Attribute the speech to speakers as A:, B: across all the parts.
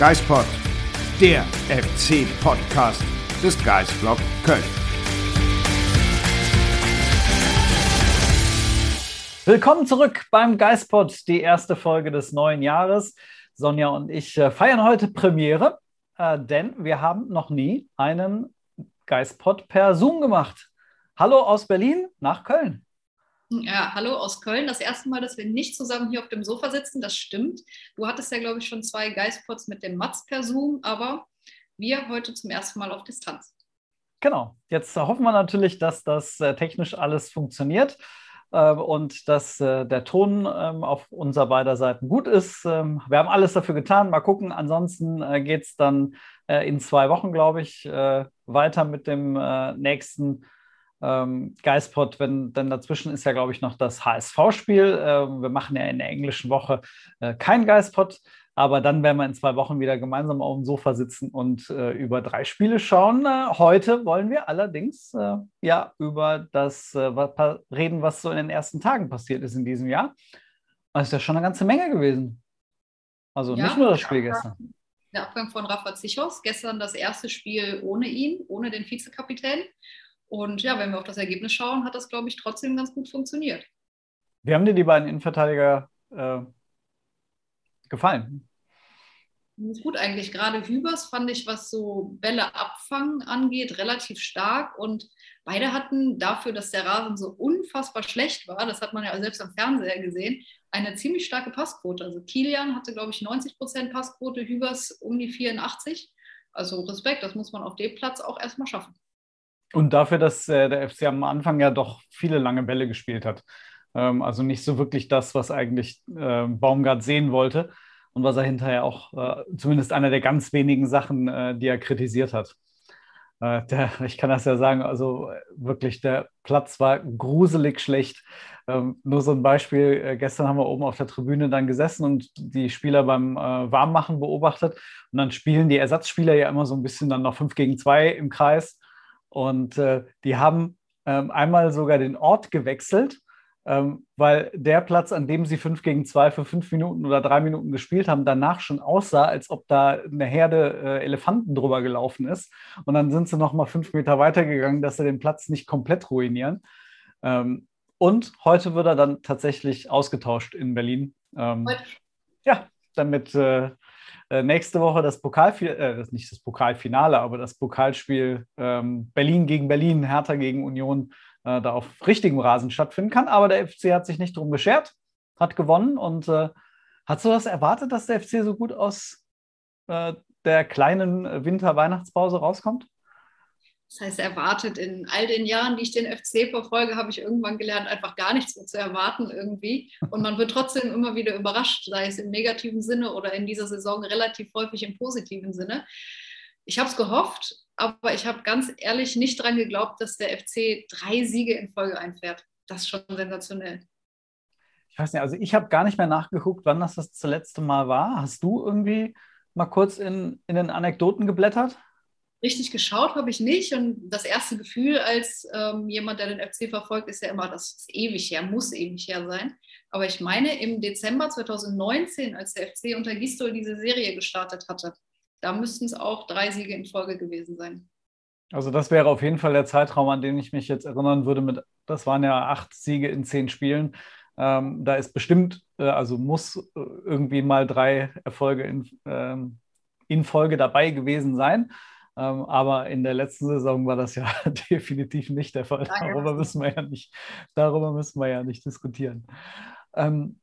A: Geispod, der FC-Podcast des Geisblog Köln.
B: Willkommen zurück beim Geistpod, die erste Folge des neuen Jahres. Sonja und ich äh, feiern heute Premiere, äh, denn wir haben noch nie einen Geistpod per Zoom gemacht. Hallo aus Berlin nach Köln.
C: Ja, hallo aus Köln. Das erste Mal, dass wir nicht zusammen hier auf dem Sofa sitzen, das stimmt. Du hattest ja, glaube ich, schon zwei Geistpods mit dem Mats per Zoom, aber wir heute zum ersten Mal auf Distanz.
B: Genau. Jetzt hoffen wir natürlich, dass das äh, technisch alles funktioniert äh, und dass äh, der Ton ähm, auf unserer beider Seiten gut ist. Ähm, wir haben alles dafür getan. Mal gucken. Ansonsten äh, geht es dann äh, in zwei Wochen, glaube ich, weiter mit dem nächsten ähm, Geistpot, wenn denn dazwischen ist ja, glaube ich, noch das HSV-Spiel. Ähm, wir machen ja in der englischen Woche äh, kein Geistpot, aber dann werden wir in zwei Wochen wieder gemeinsam auf dem Sofa sitzen und äh, über drei Spiele schauen. Äh, heute wollen wir allerdings äh, ja über das äh, reden, was so in den ersten Tagen passiert ist in diesem Jahr. Das ist ja schon eine ganze Menge gewesen. Also ja, nicht nur das Spiel gestern.
C: Der Abgang von Rafa Zichos, gestern das erste Spiel ohne ihn, ohne den Vizekapitän. Und ja, wenn wir auf das Ergebnis schauen, hat das, glaube ich, trotzdem ganz gut funktioniert.
B: Wie haben dir die beiden Innenverteidiger äh, gefallen?
C: Gut, eigentlich gerade Hübers fand ich, was so Bälle abfangen angeht, relativ stark. Und beide hatten dafür, dass der Rasen so unfassbar schlecht war, das hat man ja selbst am Fernseher gesehen, eine ziemlich starke Passquote. Also Kilian hatte, glaube ich, 90 Prozent Passquote, Hübers um die 84. Also Respekt, das muss man auf dem Platz auch erstmal schaffen.
B: Und dafür, dass äh, der FC am Anfang ja doch viele lange Bälle gespielt hat. Ähm, also nicht so wirklich das, was eigentlich äh, Baumgart sehen wollte und was er hinterher auch äh, zumindest einer der ganz wenigen Sachen, äh, die er kritisiert hat. Äh, der, ich kann das ja sagen, also wirklich, der Platz war gruselig schlecht. Ähm, nur so ein Beispiel, äh, gestern haben wir oben auf der Tribüne dann gesessen und die Spieler beim Warmmachen beobachtet. Und dann spielen die Ersatzspieler ja immer so ein bisschen dann noch 5 gegen 2 im Kreis. Und äh, die haben ähm, einmal sogar den Ort gewechselt, ähm, weil der Platz, an dem sie 5 gegen 2 für fünf Minuten oder drei Minuten gespielt haben, danach schon aussah, als ob da eine Herde äh, Elefanten drüber gelaufen ist. Und dann sind sie noch mal fünf Meter weitergegangen, dass sie den Platz nicht komplett ruinieren. Ähm, und heute wird er dann tatsächlich ausgetauscht in Berlin. Ähm, ja, damit äh, äh, nächste Woche das Pokalfinale, äh, nicht das Pokalfinale, aber das Pokalspiel ähm, Berlin gegen Berlin, Hertha gegen Union äh, da auf richtigem Rasen stattfinden kann. Aber der FC hat sich nicht drum geschert, hat gewonnen und äh, hat so was erwartet, dass der FC so gut aus äh, der kleinen Winter-Weihnachtspause rauskommt?
C: Das heißt, erwartet in all den Jahren, die ich den FC verfolge, habe ich irgendwann gelernt, einfach gar nichts mehr zu erwarten irgendwie. Und man wird trotzdem immer wieder überrascht, sei es im negativen Sinne oder in dieser Saison relativ häufig im positiven Sinne. Ich habe es gehofft, aber ich habe ganz ehrlich nicht daran geglaubt, dass der FC drei Siege in Folge einfährt. Das ist schon sensationell.
B: Ich weiß nicht, also ich habe gar nicht mehr nachgeguckt, wann das das letzte Mal war. Hast du irgendwie mal kurz in, in den Anekdoten geblättert?
C: Richtig geschaut habe ich nicht. Und das erste Gefühl als ähm, jemand, der den FC verfolgt, ist ja immer, das ist ewig her, muss ewig her sein. Aber ich meine, im Dezember 2019, als der FC unter Gistol diese Serie gestartet hatte, da müssten es auch drei Siege in Folge gewesen sein.
B: Also das wäre auf jeden Fall der Zeitraum, an den ich mich jetzt erinnern würde. Mit, das waren ja acht Siege in zehn Spielen. Ähm, da ist bestimmt, äh, also muss äh, irgendwie mal drei Erfolge in, ähm, in Folge dabei gewesen sein. Ähm, aber in der letzten Saison war das ja definitiv nicht der Fall. Darüber müssen wir ja nicht, darüber müssen wir ja nicht diskutieren. Ähm,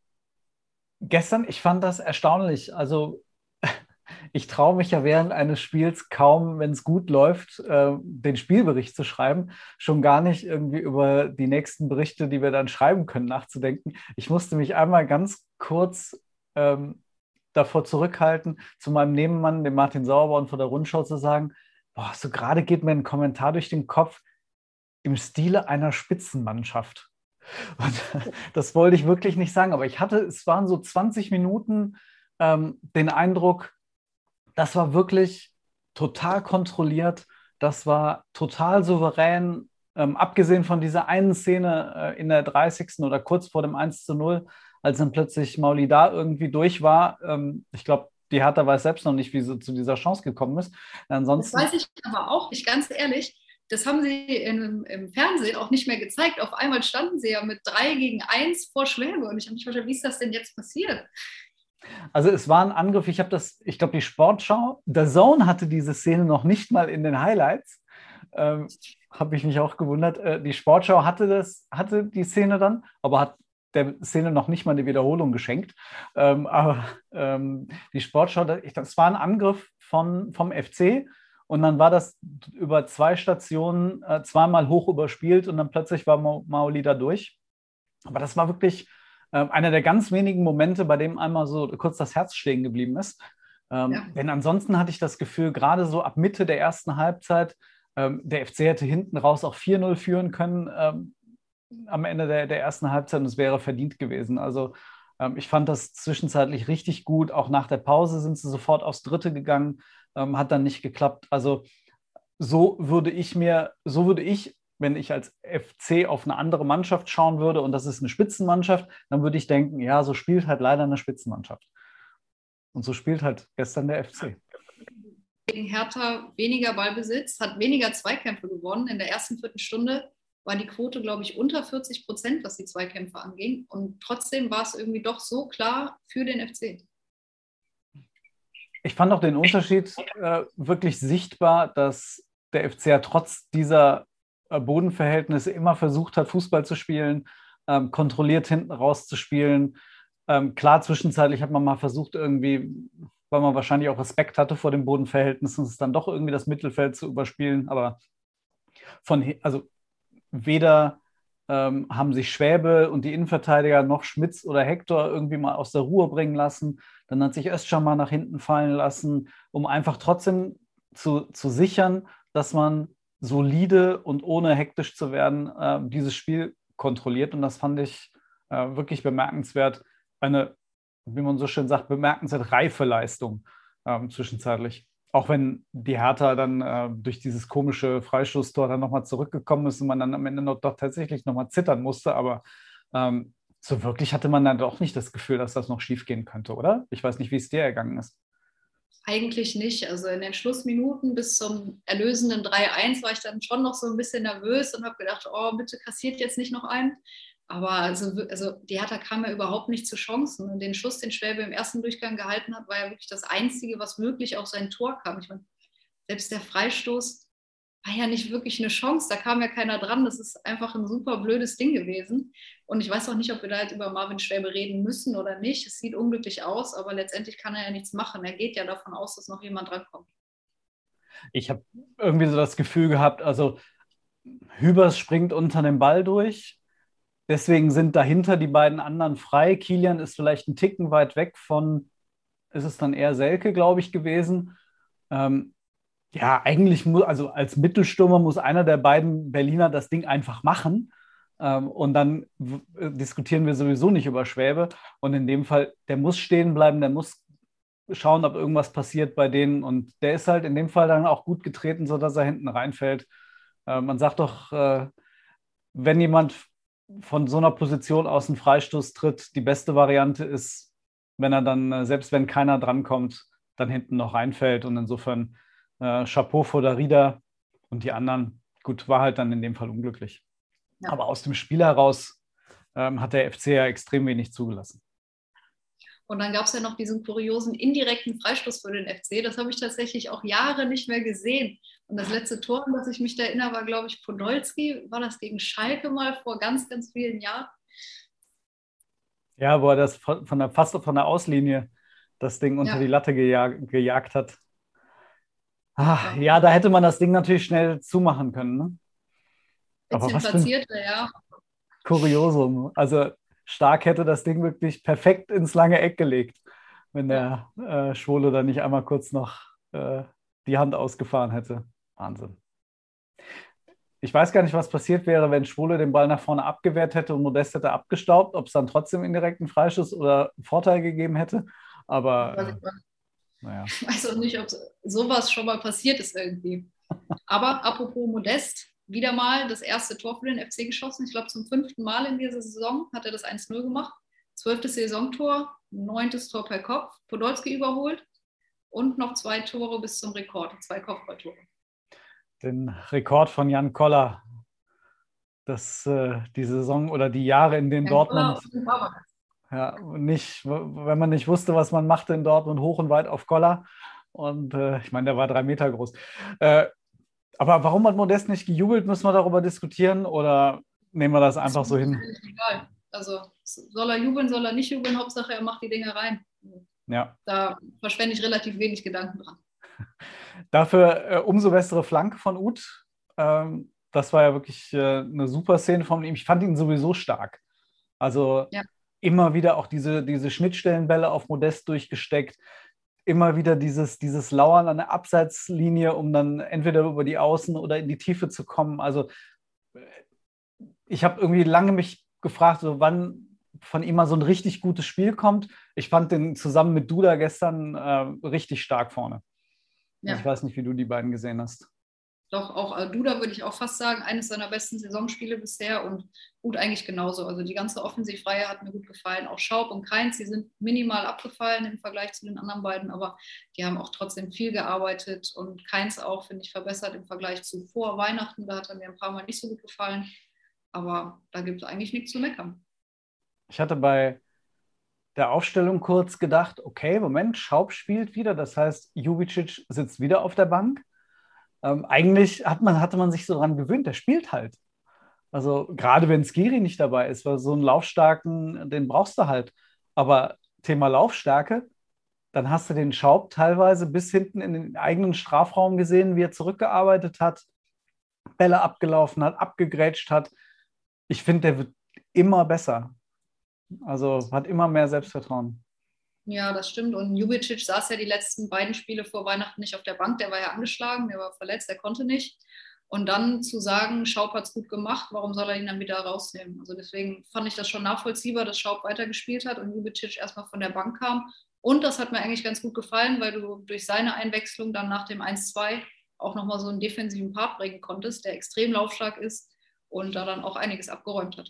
B: gestern, ich fand das erstaunlich. Also ich traue mich ja während eines Spiels kaum, wenn es gut läuft, äh, den Spielbericht zu schreiben, schon gar nicht irgendwie über die nächsten Berichte, die wir dann schreiben können, nachzudenken. Ich musste mich einmal ganz kurz ähm, davor zurückhalten, zu meinem Nebenmann, dem Martin Sauerborn von der Rundschau zu sagen, boah, so gerade geht mir ein Kommentar durch den Kopf im Stile einer Spitzenmannschaft. Und das wollte ich wirklich nicht sagen, aber ich hatte, es waren so 20 Minuten ähm, den Eindruck, das war wirklich total kontrolliert, das war total souverän, ähm, abgesehen von dieser einen Szene äh, in der 30. oder kurz vor dem 1 zu 0, als dann plötzlich Mauli da irgendwie durch war. Ähm, ich glaube, die Hertha weiß selbst noch nicht, wie sie zu dieser Chance gekommen ist.
C: Ansonsten, das weiß ich aber auch nicht, ganz ehrlich. Das haben sie in, im Fernsehen auch nicht mehr gezeigt. Auf einmal standen sie ja mit drei gegen eins vor Schwäbe. Und ich habe mich verstanden, wie ist das denn jetzt passiert?
B: Also es war ein Angriff, ich habe das, ich glaube, die Sportschau, der Zone hatte diese Szene noch nicht mal in den Highlights. Ähm, habe ich mich auch gewundert. Äh, die Sportschau hatte das, hatte die Szene dann, aber hat der Szene noch nicht mal eine Wiederholung geschenkt. Ähm, aber ähm, die Sportschau, das war ein Angriff von, vom FC und dann war das über zwei Stationen äh, zweimal hoch überspielt und dann plötzlich war Maoli da durch. Aber das war wirklich äh, einer der ganz wenigen Momente, bei dem einmal so kurz das Herz stehen geblieben ist. Ähm, ja. Denn ansonsten hatte ich das Gefühl, gerade so ab Mitte der ersten Halbzeit, ähm, der FC hätte hinten raus auch 4-0 führen können ähm, am Ende der, der ersten Halbzeit und es wäre verdient gewesen. Also ähm, ich fand das zwischenzeitlich richtig gut. Auch nach der Pause sind sie sofort aufs Dritte gegangen, ähm, hat dann nicht geklappt. Also so würde ich mir, so würde ich, wenn ich als FC auf eine andere Mannschaft schauen würde und das ist eine Spitzenmannschaft, dann würde ich denken, ja, so spielt halt leider eine Spitzenmannschaft. Und so spielt halt gestern der FC
C: gegen Hertha weniger Ballbesitz, hat weniger Zweikämpfe gewonnen. In der ersten Viertelstunde war die Quote, glaube ich, unter 40 Prozent, was die Zweikämpfe anging. Und trotzdem war es irgendwie doch so klar für den FC.
B: Ich fand auch den Unterschied äh, wirklich sichtbar, dass der FC ja trotz dieser äh, Bodenverhältnisse immer versucht hat, Fußball zu spielen, ähm, kontrolliert hinten rauszuspielen. Ähm, klar, zwischenzeitlich hat man mal versucht, irgendwie weil man wahrscheinlich auch Respekt hatte vor den Bodenverhältnissen, es dann doch irgendwie das Mittelfeld zu überspielen. Aber von, also weder ähm, haben sich Schwäbe und die Innenverteidiger noch Schmitz oder Hector irgendwie mal aus der Ruhe bringen lassen. Dann hat sich Özcan mal nach hinten fallen lassen, um einfach trotzdem zu, zu sichern, dass man solide und ohne hektisch zu werden äh, dieses Spiel kontrolliert. Und das fand ich äh, wirklich bemerkenswert. Eine wie man so schön sagt, bemerkenswert reife Leistung ähm, zwischenzeitlich. Auch wenn die Hertha dann äh, durch dieses komische Freistoßtor dann nochmal zurückgekommen ist und man dann am Ende noch doch tatsächlich nochmal zittern musste, aber ähm, so wirklich hatte man dann doch nicht das Gefühl, dass das noch schiefgehen könnte, oder? Ich weiß nicht, wie es dir ergangen ist.
C: Eigentlich nicht. Also in den Schlussminuten bis zum erlösenden 3-1 war ich dann schon noch so ein bisschen nervös und habe gedacht, oh, bitte kassiert jetzt nicht noch einen. Aber also, also Hertha kam ja überhaupt nicht zu Chancen. Und den Schuss, den Schwäbe im ersten Durchgang gehalten hat, war ja wirklich das Einzige, was wirklich auf sein Tor kam. Ich meine, selbst der Freistoß war ja nicht wirklich eine Chance. Da kam ja keiner dran. Das ist einfach ein super blödes Ding gewesen. Und ich weiß auch nicht, ob wir da jetzt über Marvin Schwäbe reden müssen oder nicht. Es sieht unglücklich aus, aber letztendlich kann er ja nichts machen. Er geht ja davon aus, dass noch jemand drankommt.
B: Ich habe irgendwie so das Gefühl gehabt, also Hübers springt unter dem Ball durch Deswegen sind dahinter die beiden anderen frei. Kilian ist vielleicht ein Ticken weit weg von, ist es dann eher Selke, glaube ich, gewesen. Ähm, ja, eigentlich muss, also als Mittelstürmer muss einer der beiden Berliner das Ding einfach machen. Ähm, und dann diskutieren wir sowieso nicht über Schwäbe. Und in dem Fall, der muss stehen bleiben, der muss schauen, ob irgendwas passiert bei denen. Und der ist halt in dem Fall dann auch gut getreten, sodass er hinten reinfällt. Äh, man sagt doch, äh, wenn jemand von so einer Position aus einen Freistoß tritt, die beste Variante ist, wenn er dann, äh, selbst wenn keiner drankommt, dann hinten noch reinfällt. Und insofern äh, Chapeau vor der Rieder und die anderen, gut, war halt dann in dem Fall unglücklich. Ja. Aber aus dem Spiel heraus ähm, hat der FC ja extrem wenig zugelassen.
C: Und dann gab es ja noch diesen kuriosen indirekten Freistoß für den FC. Das habe ich tatsächlich auch Jahre nicht mehr gesehen. Und das letzte Tor, an das ich mich da erinnere, war, glaube ich, Podolski. War das gegen Schalke mal vor ganz, ganz vielen Jahren?
B: Ja, wo er das von der, fast von der Auslinie das Ding unter
C: Ja.
B: die Latte gejag gejagt hat. Ah, ja, da hätte man das Ding natürlich schnell zumachen können. Ne? Aber
C: Bisschen
B: was für ein
C: platzierter, ja.
B: Kuriosum. Also Stark hätte das Ding wirklich perfekt ins lange Eck gelegt, wenn der äh, Schwole da nicht einmal kurz noch äh, die Hand ausgefahren hätte. Wahnsinn. Ich weiß gar nicht, was passiert wäre, wenn Schwule den Ball nach vorne abgewehrt hätte und Modest hätte abgestaubt, ob es dann trotzdem indirekten Freischuss oder Vorteil gegeben hätte. Aber äh, naja.
C: Ich weiß auch nicht, ob sowas schon mal passiert ist irgendwie. Aber apropos Modest, wieder mal das erste Tor für den FC geschossen. Ich glaube, zum fünften Mal in dieser Saison hat er das 1-0 gemacht. Zwölftes Saisontor, neuntes Tor per Kopf, Podolski überholt und noch zwei Tore bis zum Rekord, zwei Kopfballtore.
B: den Rekord von Jan Koller, dass äh, die Saison oder die Jahre, in denen
C: Jan
B: Dortmund ja, nicht, wenn man nicht wusste, was man machte in Dortmund, hoch und weit auf Koller. Und äh, ich meine, der war drei Meter groß. Äh, aber warum hat Modest nicht gejubelt, müssen wir darüber diskutieren oder nehmen wir das einfach
C: ist
B: so hin?
C: Egal. Also soll er jubeln, soll er nicht jubeln, Hauptsache er macht die Dinge rein.
B: Ja.
C: Da verschwende ich relativ wenig Gedanken dran.
B: Dafür äh, umso bessere Flanke von Uth. Ähm, das war ja wirklich äh, eine super Szene von ihm. Ich fand ihn sowieso stark. Also
C: Ja.
B: immer wieder auch diese, diese Schnittstellenbälle auf Modest durchgesteckt. Immer wieder dieses, dieses Lauern an der Abseitslinie, um dann entweder über die Außen oder in die Tiefe zu kommen. Also äh, ich habe irgendwie lange mich gefragt, so wann von ihm mal so ein richtig gutes Spiel kommt. Ich fand den zusammen mit Duda gestern äh, richtig stark vorne.
C: Ja.
B: Ich weiß nicht, wie du die beiden gesehen hast.
C: Doch auch äh, Duda würde ich auch fast sagen, eines seiner besten Saisonspiele bisher und gut eigentlich genauso. Also die ganze Offensivreihe hat mir gut gefallen. Auch Schaub und Keins, die sind minimal abgefallen im Vergleich zu den anderen beiden, aber die haben auch trotzdem viel gearbeitet und Keins auch, finde ich, verbessert im Vergleich zu vor Weihnachten. Da hat er mir ein paar Mal nicht so gut gefallen. Aber da gibt es eigentlich nichts zu meckern.
B: Ich hatte bei der Aufstellung kurz gedacht, okay, Moment, Schaub spielt wieder, das heißt, Jubicic sitzt wieder auf der Bank. Ähm, eigentlich hat man, hatte man sich so daran gewöhnt, der spielt halt. Also gerade wenn Skiri nicht dabei ist, weil so einen Laufstarken, den brauchst du halt. Aber Thema Laufstärke, dann hast du den Schaub teilweise bis hinten in den eigenen Strafraum gesehen, wie er zurückgearbeitet hat, Bälle abgelaufen hat, abgegrätscht hat. Ich finde, der wird immer besser. Also hat immer mehr Selbstvertrauen.
C: Ja, das stimmt. Und Jubicic saß ja die letzten beiden Spiele vor Weihnachten nicht auf der Bank. Der war ja angeschlagen, der war verletzt, der konnte nicht. Und dann zu sagen, Schaub hat es gut gemacht, warum soll er ihn dann wieder rausnehmen? Also deswegen fand ich das schon nachvollziehbar, dass Schaub weitergespielt hat und Jubicic erstmal von der Bank kam. Und das hat mir eigentlich ganz gut gefallen, weil du durch seine Einwechslung dann nach dem 1-2 auch nochmal so einen defensiven Part bringen konntest, der extrem laufstark ist und da dann auch einiges abgeräumt hat.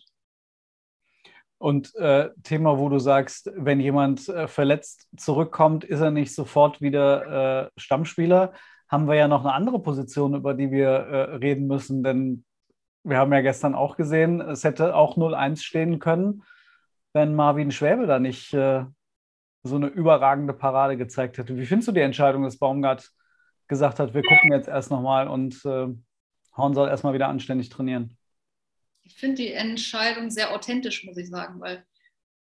B: Und äh, Thema, wo du sagst, wenn jemand äh, verletzt zurückkommt, ist er nicht sofort wieder äh, Stammspieler. Haben wir ja noch eine andere Position, über die wir äh, reden müssen, denn wir haben ja gestern auch gesehen, es hätte auch 0-1 stehen können, wenn Marvin Schwäbe da nicht äh, so eine überragende Parade gezeigt hätte. Wie findest du die Entscheidung, dass Baumgart gesagt hat, wir gucken jetzt erst nochmal und äh, Horn soll erstmal wieder anständig trainieren?
C: Ich finde die Entscheidung sehr authentisch, muss ich sagen, weil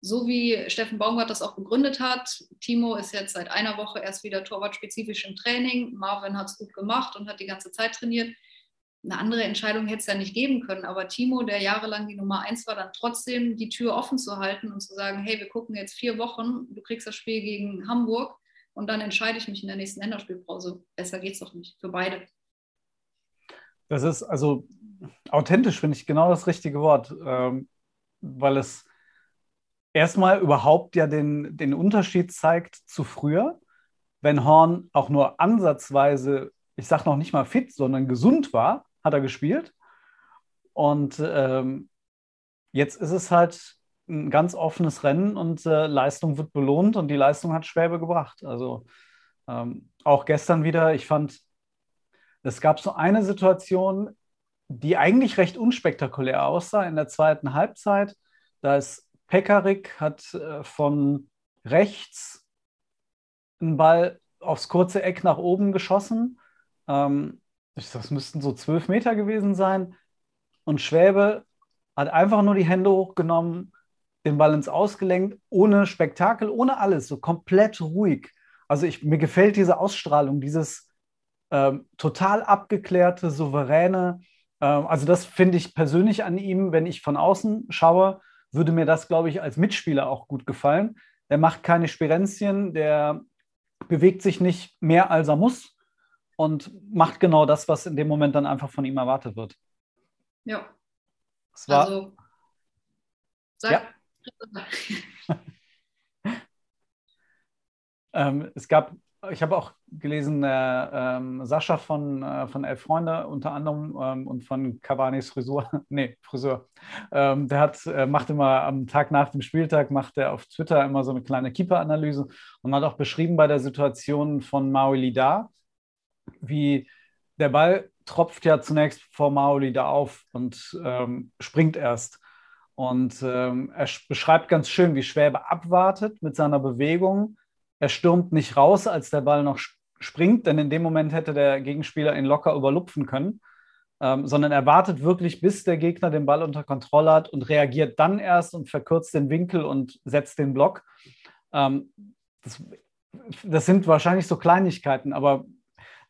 C: so wie Steffen Baumgart das auch begründet hat, Timo ist jetzt seit einer Woche erst wieder torwartspezifisch im Training, Marvin hat es gut gemacht und hat die ganze Zeit trainiert. Eine andere Entscheidung hätte es ja nicht geben können, aber Timo, der jahrelang die Nummer eins war, dann trotzdem die Tür offen zu halten und zu sagen, hey, wir gucken jetzt vier Wochen, du kriegst das Spiel gegen Hamburg und dann entscheide ich mich in der nächsten Länderspielpause. Besser geht's doch nicht, für beide.
B: Das ist also authentisch, finde ich genau das richtige Wort, ähm, weil es erstmal überhaupt ja den, den Unterschied zeigt zu früher, wenn Horn auch nur ansatzweise, ich sage noch nicht mal fit, sondern gesund war, hat er gespielt. Und ähm, jetzt ist es halt ein ganz offenes Rennen und äh, Leistung wird belohnt und die Leistung hat Schwäbe gebracht. Also ähm, auch gestern wieder, ich fand, es gab so eine Situation, die eigentlich recht unspektakulär aussah in der zweiten Halbzeit. Da ist Pekarik hat äh, von rechts einen Ball aufs kurze Eck nach oben geschossen. Ähm, das müssten so zwölf Meter gewesen sein. Und Schwäbe hat einfach nur die Hände hochgenommen, den Ball ins Ausgelenkt, ohne Spektakel, ohne alles, so komplett ruhig. Also ich, mir gefällt diese Ausstrahlung, dieses ähm, total abgeklärte, souveräne. Ähm, also das finde ich persönlich an ihm, wenn ich von außen schaue, würde mir das, glaube ich, als Mitspieler auch gut gefallen. Der macht keine Spirenzien, der bewegt sich nicht mehr, als er muss und macht genau das, was in dem Moment dann einfach von ihm erwartet wird.
C: Ja.
B: Es war,
C: also, sag,
B: Ja. Ähm, es gab, ich habe auch gelesen, äh, ähm, Sascha von, äh, von Elf Freunde unter anderem ähm, und von Cavani's Frisur, nee, Friseur, ähm, der hat, äh, macht immer am Tag nach dem Spieltag, macht er auf Twitter immer so eine kleine Keeper-Analyse und hat auch beschrieben bei der Situation von Maolida, wie der Ball tropft ja zunächst vor Maolida auf und ähm, springt erst. Und ähm, er sch- beschreibt ganz schön, wie Schwäbe abwartet mit seiner Bewegung. Er stürmt nicht raus, als der Ball noch sp- springt, denn in dem Moment hätte der Gegenspieler ihn locker überlupfen können, ähm, sondern er wartet wirklich, bis der Gegner den Ball unter Kontrolle hat und reagiert dann erst und verkürzt den Winkel und setzt den Block. Ähm, das, das sind wahrscheinlich so Kleinigkeiten, aber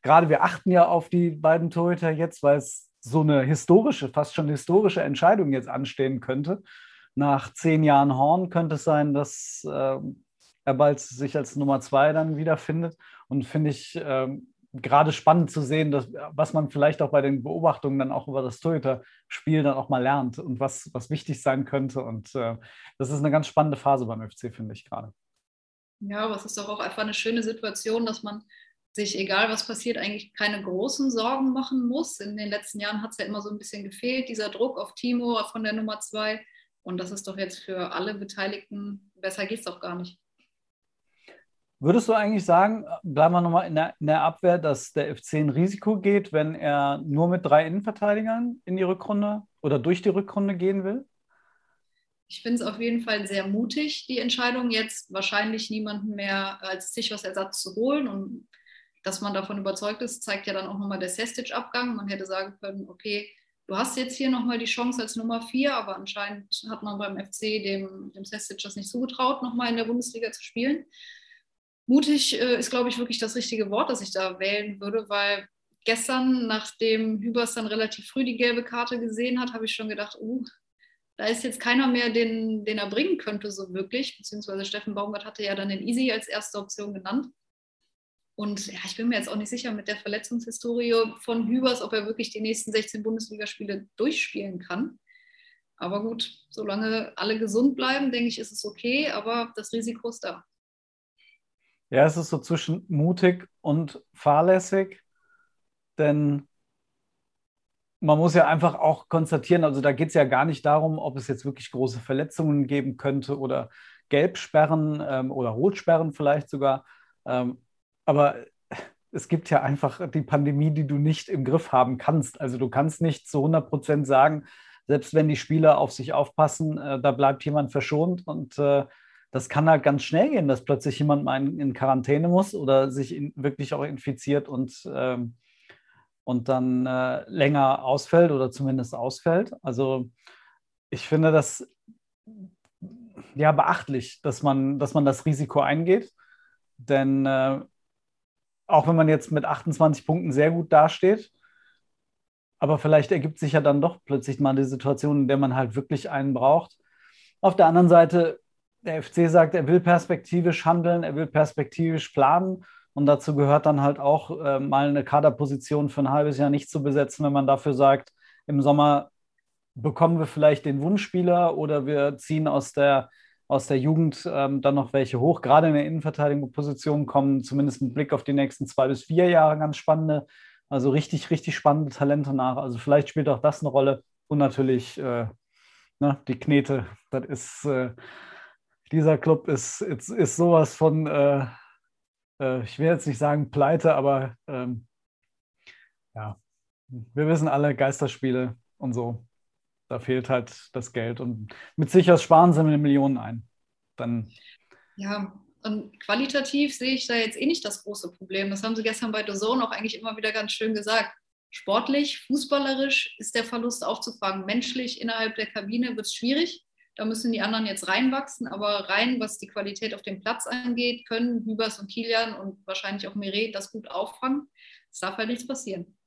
B: gerade wir achten ja auf die beiden Torhüter jetzt, weil es so eine historische, fast schon historische Entscheidung jetzt anstehen könnte. Nach zehn Jahren Horn könnte es sein, dass ähm, er bald sich als Nummer zwei dann wiederfindet. Und finde ich ähm, gerade spannend zu sehen, dass, was man vielleicht auch bei den Beobachtungen dann auch über das Torhüter-Spiel dann auch mal lernt und was, was wichtig sein könnte. Und äh, das ist eine ganz spannende Phase beim FC, finde ich gerade.
C: Ja, aber es ist doch auch einfach eine schöne Situation, dass man sich, egal was passiert, eigentlich keine großen Sorgen machen muss. In den letzten Jahren hat es ja immer so ein bisschen gefehlt, dieser Druck auf Timo von der Nummer zwei. Und das ist doch jetzt für alle Beteiligten, besser geht es doch gar nicht.
B: Würdest du eigentlich sagen, bleiben wir nochmal in der, in der Abwehr, dass der FC ein Risiko geht, wenn er nur mit drei Innenverteidigern in die Rückrunde oder durch die Rückrunde gehen will?
C: Ich finde es auf jeden Fall sehr mutig, die Entscheidung, jetzt wahrscheinlich niemanden mehr als Zichos-Ersatz zu holen. Und dass man davon überzeugt ist, zeigt ja dann auch nochmal der Sestic-Abgang. Man hätte sagen können, okay, du hast jetzt hier nochmal die Chance als Nummer vier, aber anscheinend hat man beim FC dem, dem Sestic das nicht zugetraut, nochmal in der Bundesliga zu spielen. Mutig äh, ist, glaube ich, wirklich das richtige Wort, das ich da wählen würde, weil gestern, nachdem Hübers dann relativ früh die gelbe Karte gesehen hat, habe ich schon gedacht, uh, da ist jetzt keiner mehr, den, den er bringen könnte, so wirklich. Beziehungsweise Steffen Baumgart hatte ja dann den Easy als erste Option genannt. Und ja, ich bin mir jetzt auch nicht sicher mit der Verletzungshistorie von Hübers, ob er wirklich die nächsten 16 Bundesligaspiele durchspielen kann. Aber gut, solange alle gesund bleiben, denke ich, ist es okay, aber das Risiko ist da.
B: Ja, es ist so zwischen mutig und fahrlässig, denn man muss ja einfach auch konstatieren, also da geht es ja gar nicht darum, ob es jetzt wirklich große Verletzungen geben könnte oder Gelbsperren ähm, oder Rotsperren vielleicht sogar. Ähm, aber es gibt ja einfach die Pandemie, die du nicht im Griff haben kannst. Also du kannst nicht zu 100 Prozent sagen, selbst wenn die Spieler auf sich aufpassen, äh, da bleibt jemand verschont und äh, das kann halt ganz schnell gehen, dass plötzlich jemand mal in, in Quarantäne muss oder sich in, wirklich auch infiziert und, ähm, und dann äh, länger ausfällt oder zumindest ausfällt. Also ich finde das ja beachtlich, dass man, dass man das Risiko eingeht. Denn äh, auch wenn man jetzt mit 28 Punkten sehr gut dasteht, aber vielleicht ergibt sich ja dann doch plötzlich mal die Situation, in der man halt wirklich einen braucht. Auf der anderen Seite, der FC sagt, er will perspektivisch handeln, er will perspektivisch planen. Und dazu gehört dann halt auch äh, mal eine Kaderposition für ein halbes Jahr nicht zu besetzen, wenn man dafür sagt, im Sommer bekommen wir vielleicht den Wunschspieler oder wir ziehen aus der, aus der Jugend ähm, dann noch welche hoch. Gerade in der Innenverteidigungsposition kommen zumindest mit Blick auf die nächsten zwei bis vier Jahre ganz spannende, also richtig, richtig spannende Talente nach. Also vielleicht spielt auch das eine Rolle. Und natürlich äh, ne, die Knete, das ist, äh, dieser Club ist, ist, ist sowas von, äh, äh, ich will jetzt nicht sagen pleite, aber ähm, ja, wir wissen alle, Geisterspiele und so da fehlt halt das Geld. Und mit Sicherheit sparen sie eine Millionen ein. Dann.
C: Ja, und qualitativ sehe ich da jetzt eh nicht das große Problem. Das haben sie gestern bei Zone auch eigentlich immer wieder ganz schön gesagt. Sportlich, fußballerisch ist der Verlust aufzufangen. Menschlich innerhalb der Kabine wird es schwierig. Da müssen die anderen jetzt reinwachsen, aber rein, was die Qualität auf dem Platz angeht, können Hübers und Kilian und wahrscheinlich auch Meret das gut auffangen. Es darf halt nichts passieren.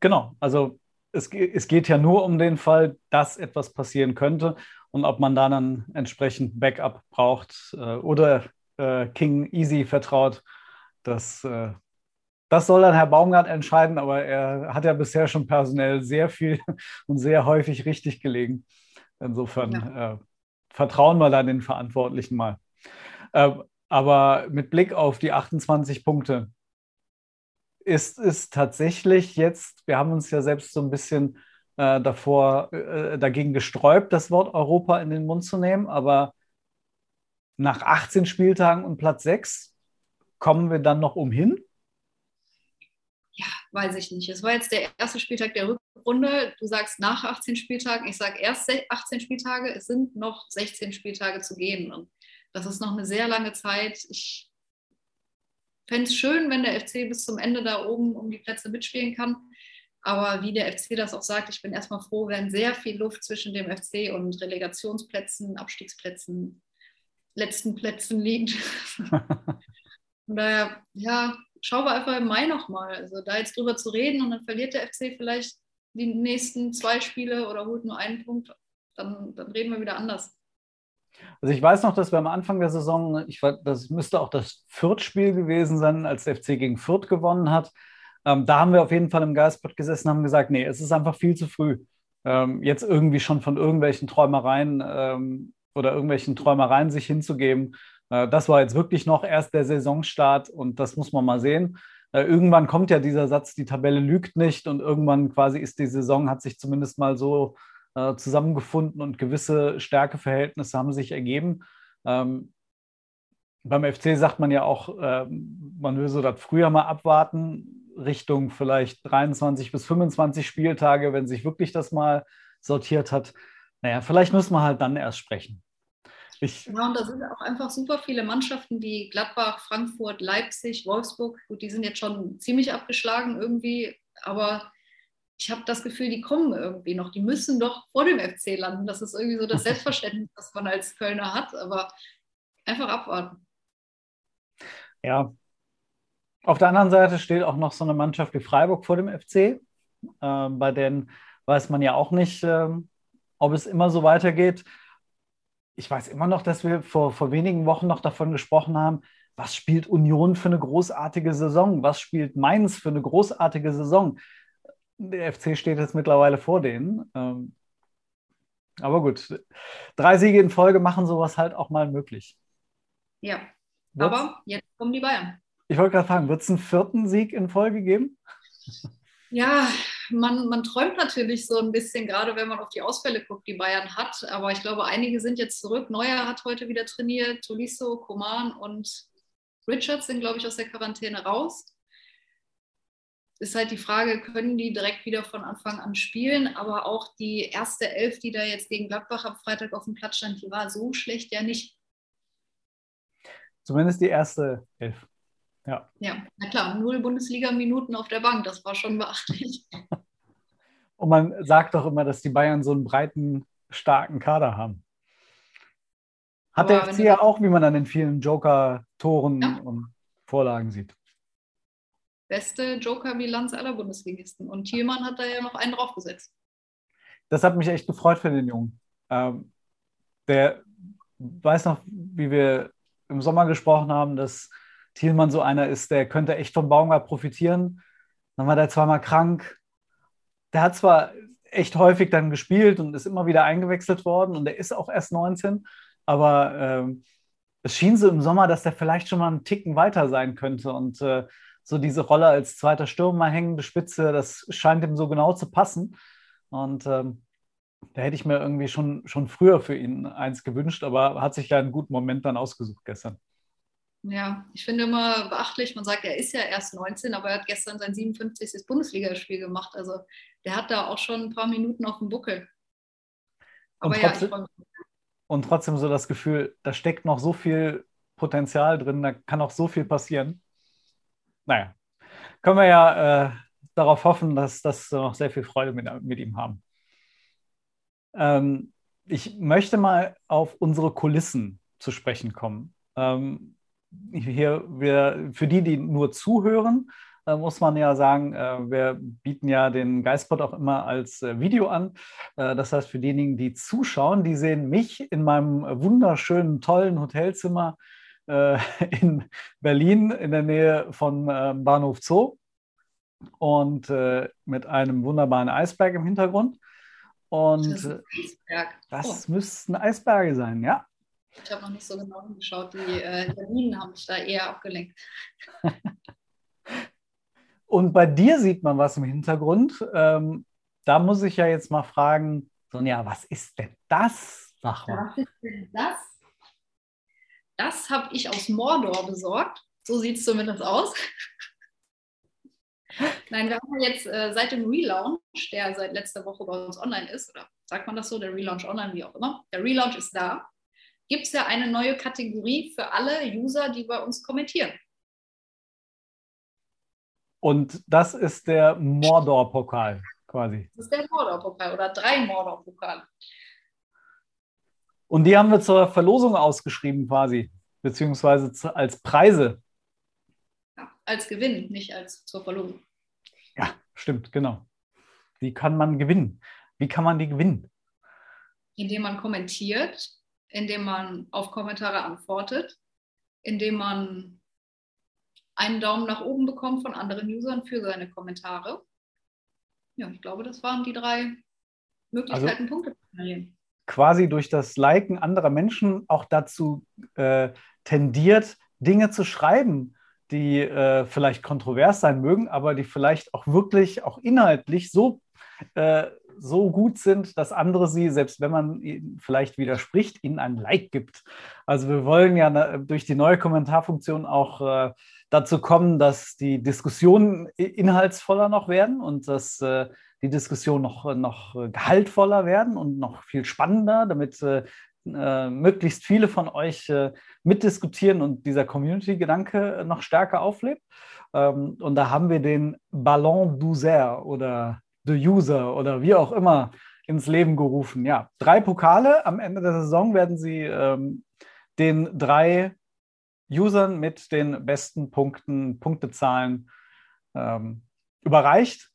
B: Genau, also es, es geht ja nur um den Fall, dass etwas passieren könnte und ob man da dann entsprechend Backup braucht äh, oder äh, King Easy vertraut. Das, äh, das soll dann Herr Baumgart entscheiden, aber er hat ja bisher schon personell sehr viel und sehr häufig richtig gelegen. Insofern ja. Äh, vertrauen wir da den Verantwortlichen mal. Äh, aber mit Blick auf die 28 Punkte, ist es tatsächlich jetzt, wir haben uns ja selbst so ein bisschen äh, davor äh, dagegen gesträubt, das Wort Europa in den Mund zu nehmen, aber nach 18 Spieltagen und Platz 6 kommen wir dann noch umhin?
C: Ja, weiß ich nicht. Es war jetzt der erste Spieltag der Rückrunde. Du sagst nach 18 Spieltagen, ich sage erst 18 Spieltage. Es sind noch 16 Spieltage zu gehen. Und das ist noch eine sehr lange Zeit. Ich fände es schön, wenn der FC bis zum Ende da oben um die Plätze mitspielen kann. Aber wie der FC das auch sagt, ich bin erstmal froh, wenn sehr viel Luft zwischen dem FC und Relegationsplätzen, Abstiegsplätzen, letzten Plätzen liegt. Von daher, ja, schauen wir einfach im Mai nochmal. Also da jetzt drüber zu reden und dann verliert der FC vielleicht die nächsten zwei Spiele oder holt nur einen Punkt, dann, dann reden wir wieder anders.
B: Also ich weiß noch, dass wir am Anfang der Saison, ich, das müsste auch das Fürth-Spiel gewesen sein, als der FC gegen Fürth gewonnen hat. Ähm, da haben wir auf jeden Fall im Geistpot gesessen und haben gesagt, nee, es ist einfach viel zu früh. Ähm, jetzt irgendwie schon von irgendwelchen Träumereien ähm, oder irgendwelchen Träumereien sich hinzugeben. Äh, das war jetzt wirklich noch erst der Saisonstart und das muss man mal sehen. Äh, irgendwann kommt ja dieser Satz, die Tabelle lügt nicht und irgendwann quasi ist die Saison, hat sich zumindest mal so äh, zusammengefunden und gewisse Stärkeverhältnisse haben sich ergeben. Ähm, beim FC sagt man ja auch, äh, man will so das Frühjahr mal abwarten, Richtung vielleicht 23 bis 25 Spieltage, wenn sich wirklich das mal sortiert hat. Naja, vielleicht müssen wir halt dann erst sprechen.
C: Ich ja, und da sind auch einfach super viele Mannschaften wie Gladbach, Frankfurt, Leipzig, Wolfsburg. Gut, die sind jetzt schon ziemlich abgeschlagen irgendwie, aber ich habe das Gefühl, die kommen irgendwie noch. Die müssen doch vor dem FC landen. Das ist irgendwie so das Selbstverständnis, das man als Kölner hat. Aber einfach abwarten.
B: Ja. Auf der anderen Seite steht auch noch so eine Mannschaft wie Freiburg vor dem FC. Äh, bei denen weiß man ja auch nicht, äh, ob es immer so weitergeht. Ich weiß immer noch, dass wir vor, vor wenigen Wochen noch davon gesprochen haben, was spielt Union für eine großartige Saison? Was spielt Mainz für eine großartige Saison? Der FC steht jetzt mittlerweile vor denen. Ähm, aber gut, drei Siege in Folge machen sowas halt auch mal möglich.
C: Ja, Wird's? aber jetzt kommen die Bayern.
B: Ich wollte gerade fragen, wird es einen vierten Sieg in Folge geben?
C: Ja, man, man träumt natürlich so ein bisschen, gerade wenn man auf die Ausfälle guckt, die Bayern hat. Aber ich glaube, einige sind jetzt zurück. Neuer hat heute wieder trainiert, Tolisso, Koman und Richards sind, glaube ich, aus der Quarantäne raus ist halt die Frage, können die direkt wieder von Anfang an spielen? Aber auch die erste Elf, die da jetzt gegen Gladbach am Freitag auf dem Platz stand, die war so schlecht ja nicht.
B: Zumindest die erste Elf. Ja.
C: Ja, na klar, null Bundesliga-Minuten auf der Bank, das war schon beachtlich.
B: Und man sagt doch immer, dass die Bayern so einen breiten, starken Kader haben. Hat Aber der FC ja auch, wie man an den vielen Joker-Toren ja. und Vorlagen sieht
C: beste Joker-Bilanz aller Bundesligisten. Und Thielmann hat da ja noch einen draufgesetzt.
B: Das hat mich echt gefreut für den Jungen. Ähm, der weiß noch, wie wir im Sommer gesprochen haben, dass Thielmann so einer ist, der könnte echt vom Baumgart profitieren. Dann war der zweimal krank. Der hat zwar echt häufig dann gespielt und ist immer wieder eingewechselt worden und der ist auch erst 19, aber ähm, es schien so im Sommer, dass der vielleicht schon mal einen Ticken weiter sein könnte und äh, so diese Rolle als zweiter Stürmer, hängende Spitze, das scheint ihm so genau zu passen. Und ähm, da hätte ich mir irgendwie schon, schon früher für ihn eins gewünscht, aber hat sich ja einen guten Moment dann ausgesucht gestern.
C: Ja, ich finde immer beachtlich, man sagt, er ist ja erst 19, aber er hat gestern sein 57. Bundesligaspiel gemacht. Also der hat da auch schon ein paar Minuten auf dem Buckel.
B: Aber und trotzdem, ja, und trotzdem so das Gefühl, da steckt noch so viel Potenzial drin, da kann auch so viel passieren naja, können wir ja äh, darauf hoffen, dass, dass wir noch sehr viel Freude mit, mit ihm haben. Ähm, ich möchte mal auf unsere Kulissen zu sprechen kommen. Ähm, hier, wir, für die, die nur zuhören, muss man ja sagen, äh, wir bieten ja den Geistbot auch immer als äh, Video an. Äh, das heißt, für diejenigen, die zuschauen, die sehen mich in meinem wunderschönen, tollen Hotelzimmer äh, in Berlin in der Nähe von äh, Bahnhof Zoo und mit einem wunderbaren Eisberg im Hintergrund. Und das, Eisberg. das oh. müssten Eisberge sein, ja.
C: Ich habe noch nicht so genau hingeschaut. Die äh, Terminen haben mich da eher abgelenkt.
B: Und bei dir sieht man was im Hintergrund. Ähm, da muss ich ja jetzt mal fragen, Sonja, was ist denn das?
C: Sag mal. Was ist denn das? Das habe ich aus Mordor besorgt. So sieht es zumindest aus. Nein, wir haben jetzt äh, seit dem Relaunch, der seit letzter Woche bei uns online ist, oder sagt man das so, der Relaunch online, wie auch immer, der Relaunch ist da, gibt es ja eine neue Kategorie für alle User, die bei uns kommentieren.
B: Und das ist der Mordor-Pokal quasi.
C: Das ist der Mordor-Pokal oder drei Mordor-Pokale.
B: Und die haben wir zur Verlosung ausgeschrieben quasi, beziehungsweise als Preise.
C: Ja, als Gewinn, nicht als zur Verlosung.
B: Ja, stimmt, genau. Wie kann man gewinnen? Wie kann man die gewinnen?
C: Indem man kommentiert, indem man auf Kommentare antwortet, indem man einen Daumen nach oben bekommt von anderen Usern für seine Kommentare. Ja, ich glaube, das waren die drei Möglichkeiten, also, Punkte zu generieren.
B: Quasi durch das Liken anderer Menschen auch dazu äh, tendiert, Dinge zu schreiben, die äh, vielleicht kontrovers sein mögen, aber die vielleicht auch wirklich, auch inhaltlich so äh, so gut sind, dass andere sie, selbst wenn man ihnen vielleicht widerspricht, ihnen ein Like gibt. Also wir wollen ja durch die neue Kommentarfunktion auch äh, dazu kommen, dass die Diskussionen inhaltsvoller noch werden und dass äh, die Diskussionen noch, noch gehaltvoller werden und noch viel spannender, damit äh, äh möglichst viele von euch äh, mitdiskutieren und dieser Community-Gedanke noch stärker auflebt. Ähm, und da haben wir den Ballon d'User oder The User oder wie auch immer ins Leben gerufen. Ja, drei Pokale. Am Ende der Saison werden sie ähm, den drei Usern mit den besten Punkten, Punktezahlen ähm, überreicht.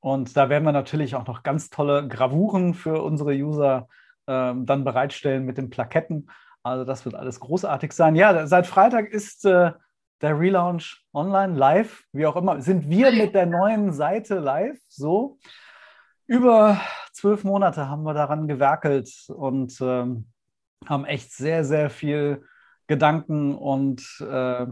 B: Und da werden wir natürlich auch noch ganz tolle Gravuren für unsere User ähm, dann bereitstellen mit den Plaketten. Also das wird alles großartig sein. Ja, seit Freitag ist äh, der Relaunch online, live, wie auch immer. Sind wir mit der neuen Seite live? So. Über zwölf Monate haben wir daran gewerkelt und ähm, haben echt sehr, sehr viel Gedanken und, äh,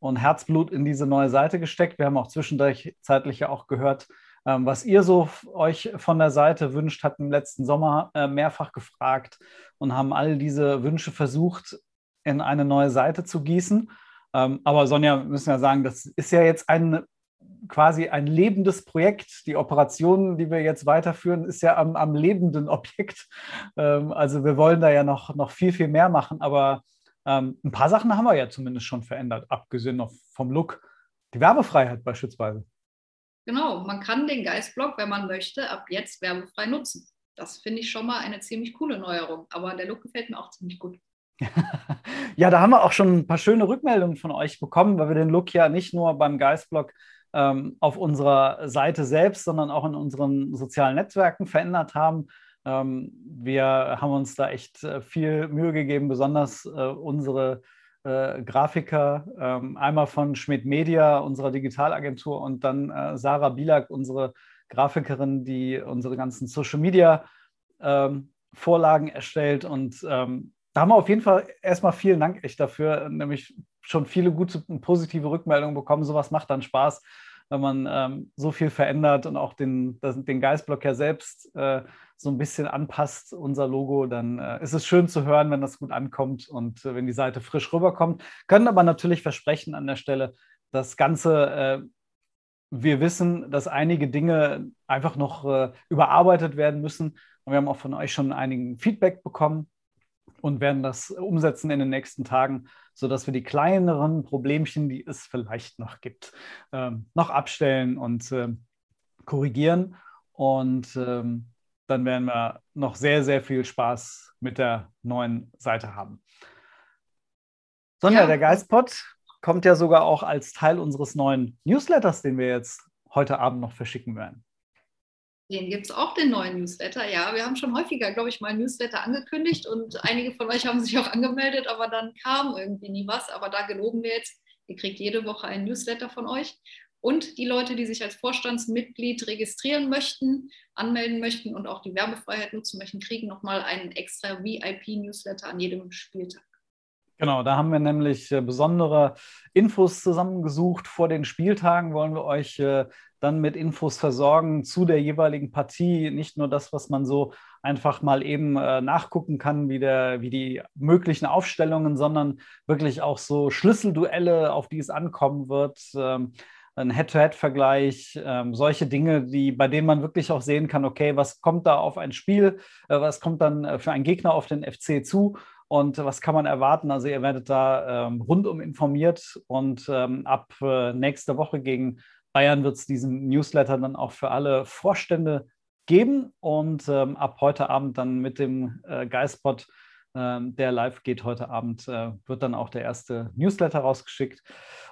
B: und Herzblut in diese neue Seite gesteckt. Wir haben auch zwischenzeitlich ja auch gehört, ähm, was ihr so euch von der Seite wünscht, hatten im letzten Sommer äh, mehrfach gefragt und haben all diese Wünsche versucht, in eine neue Seite zu gießen. Ähm, aber Sonja, wir müssen ja sagen, das ist ja jetzt ein quasi ein lebendes Projekt. Die Operation, die wir jetzt weiterführen, ist ja am, am lebenden Objekt. Ähm, also wir wollen da ja noch, noch viel, viel mehr machen. Aber ähm, ein paar Sachen haben wir ja zumindest schon verändert, abgesehen vom Look. Die Werbefreiheit beispielsweise.
C: Genau, man kann den Geistblock, wenn man möchte, ab jetzt werbefrei nutzen. Das finde ich schon mal eine ziemlich coole Neuerung. Aber der Look gefällt mir auch ziemlich gut.
B: ja, da haben wir auch schon ein paar schöne Rückmeldungen von euch bekommen, weil wir den Look ja nicht nur beim Geistblog ähm, auf unserer Seite selbst, sondern auch in unseren sozialen Netzwerken verändert haben. Ähm, wir haben uns da echt äh, viel Mühe gegeben, besonders äh, unsere äh, Grafiker, ähm, einmal von Schmidt Media, unserer Digitalagentur, und dann Sarah Bielak, unsere Grafikerin, die unsere ganzen Social Media ähm, Vorlagen erstellt und da haben wir auf jeden Fall erstmal vielen Dank echt dafür, nämlich schon viele gute und positive Rückmeldungen bekommen. Sowas macht dann Spaß, wenn man so viel verändert und auch den, den Geistblock ja selbst so ein bisschen anpasst, unser Logo, dann äh, ist es schön zu hören, wenn das gut ankommt und äh, wenn die Seite frisch rüberkommt. Können aber natürlich versprechen an der Stelle, das Ganze, äh, wir wissen, dass einige Dinge einfach noch äh, überarbeitet werden müssen. Und wir haben auch von euch schon einigen Feedback bekommen und werden das umsetzen in den nächsten Tagen, sodass wir die kleineren Problemchen, die es vielleicht noch gibt, ähm, noch abstellen und äh, korrigieren. Und ähm, dann werden wir noch sehr, sehr viel Spaß mit der neuen Seite haben. Sonja, ja. der Geistpot kommt ja sogar auch als Teil unseres neuen Newsletters, den wir jetzt heute Abend noch verschicken werden.
C: Den gibt es auch, den neuen Newsletter. Ja, wir haben schon häufiger, glaube ich, mal Newsletter angekündigt und einige von euch haben sich auch angemeldet, aber dann kam irgendwie nie was. Aber da geloben wir jetzt, ihr kriegt jede Woche einen Newsletter von euch. Und die Leute, die sich als Vorstandsmitglied registrieren möchten, anmelden möchten und auch die Werbefreiheit nutzen möchten, kriegen nochmal einen extra VIP-Newsletter an jedem Spieltag.
B: Genau, da haben wir nämlich äh, besondere Infos zusammengesucht. Vor den Spieltagen wollen wir euch äh, dann mit Infos versorgen zu der jeweiligen Partie. Nicht nur das, was man so einfach mal eben äh, nachgucken kann, wie, der, wie die möglichen Aufstellungen, sondern wirklich auch so Schlüsselduelle, auf die es ankommen wird. Ähm, ein Head-to-Head-Vergleich, ähm, solche Dinge, die, bei denen man wirklich auch sehen kann, okay, was kommt da auf ein Spiel, äh, was kommt dann äh, für einen Gegner auf den FC zu und was kann man erwarten. Also ihr werdet da ähm, rundum informiert und ähm, ab äh, nächste Woche gegen Bayern wird es diesen Newsletter dann auch für alle Vorstände geben und ähm, ab heute Abend dann mit dem äh, Geistbot, äh, der live geht heute Abend, äh, wird dann auch der erste Newsletter rausgeschickt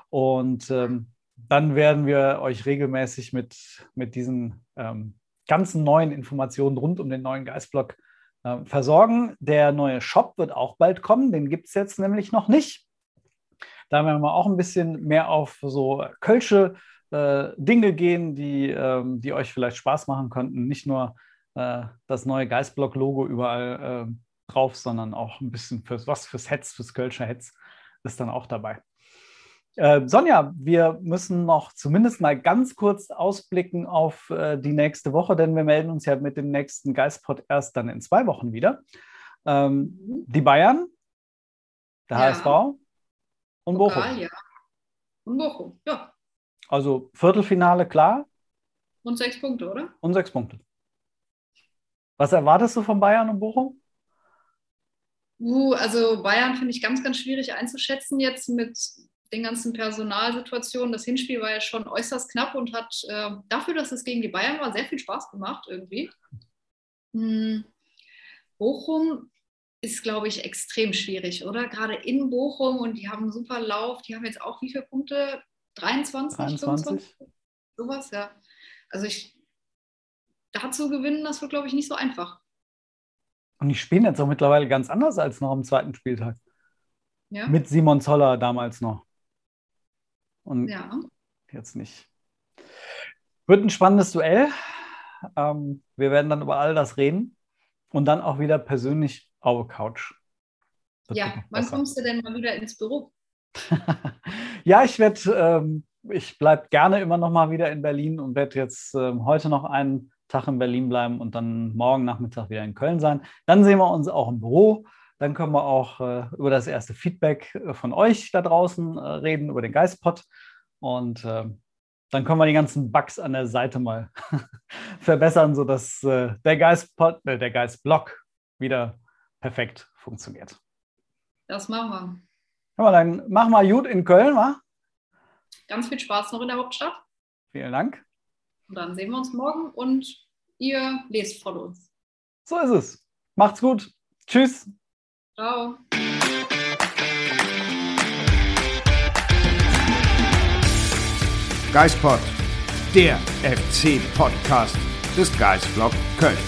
B: und ähm, dann werden wir euch regelmäßig mit, mit diesen ähm, ganzen neuen Informationen rund um den neuen Geistblock äh, versorgen. Der neue Shop wird auch bald kommen, den gibt es jetzt nämlich noch nicht. Da werden wir auch ein bisschen mehr auf so Kölsche äh, Dinge gehen, die, ähm, die euch vielleicht Spaß machen könnten. Nicht nur äh, das neue Geistblock-Logo überall äh, drauf, sondern auch ein bisschen fürs was fürs Hetz, fürs Kölscher Hetz ist dann auch dabei. Äh, Sonja, wir müssen noch zumindest mal ganz kurz ausblicken auf äh, die nächste Woche, denn wir melden uns ja mit dem nächsten Geistpod erst dann in zwei Wochen wieder. Ähm, die Bayern, der ja. HSV und Bochum. ja.
C: Und Bochum, ja.
B: Also Viertelfinale klar.
C: Und sechs Punkte, oder?
B: Und sechs Punkte. Was erwartest du von Bayern und Bochum?
C: Uh, also Bayern finde ich ganz, ganz schwierig einzuschätzen jetzt mit den ganzen Personalsituationen. Das Hinspiel war ja schon äußerst knapp und hat äh, dafür, dass es gegen die Bayern war, sehr viel Spaß gemacht irgendwie. Hm. Bochum ist, glaube ich, extrem schwierig, oder? Gerade in Bochum und die haben einen super Lauf. Die haben jetzt auch wie viele Punkte? 23, 23? 25? Sowas, ja. Also ich, dazu gewinnen, das wird, glaube ich, nicht so einfach.
B: Und die spielen jetzt auch mittlerweile ganz anders als noch am zweiten Spieltag. Ja. Mit Simon Zoller damals noch. Und ja. jetzt nicht. Wird ein spannendes Duell. Ähm, wir werden dann über all das reden und dann auch wieder persönlich auf Couch.
C: Das ja, wann kommst du denn mal wieder ins Büro?
B: ja, ich werde, ähm, ich bleibe gerne immer noch mal wieder in Berlin und werde jetzt ähm, heute noch einen Tag in Berlin bleiben und dann morgen Nachmittag wieder in Köln sein. Dann sehen wir uns auch im Büro. Dann können wir auch äh, über das erste Feedback äh, von euch da draußen äh, reden, über den Geistpot. Und äh, dann können wir die ganzen Bugs an der Seite mal verbessern, sodass äh, der Geistpot, äh, der Geistblock wieder perfekt funktioniert.
C: Das machen wir.
B: Ja, dann machen wir gut in Köln, wa?
C: Ganz viel Spaß noch in der Hauptstadt.
B: Vielen Dank.
C: Und dann sehen wir uns morgen und ihr lest von uns.
B: So ist es. Macht's gut. Tschüss.
C: Ciao.
A: Geispod, der FC-Podcast des Geistblog Köln.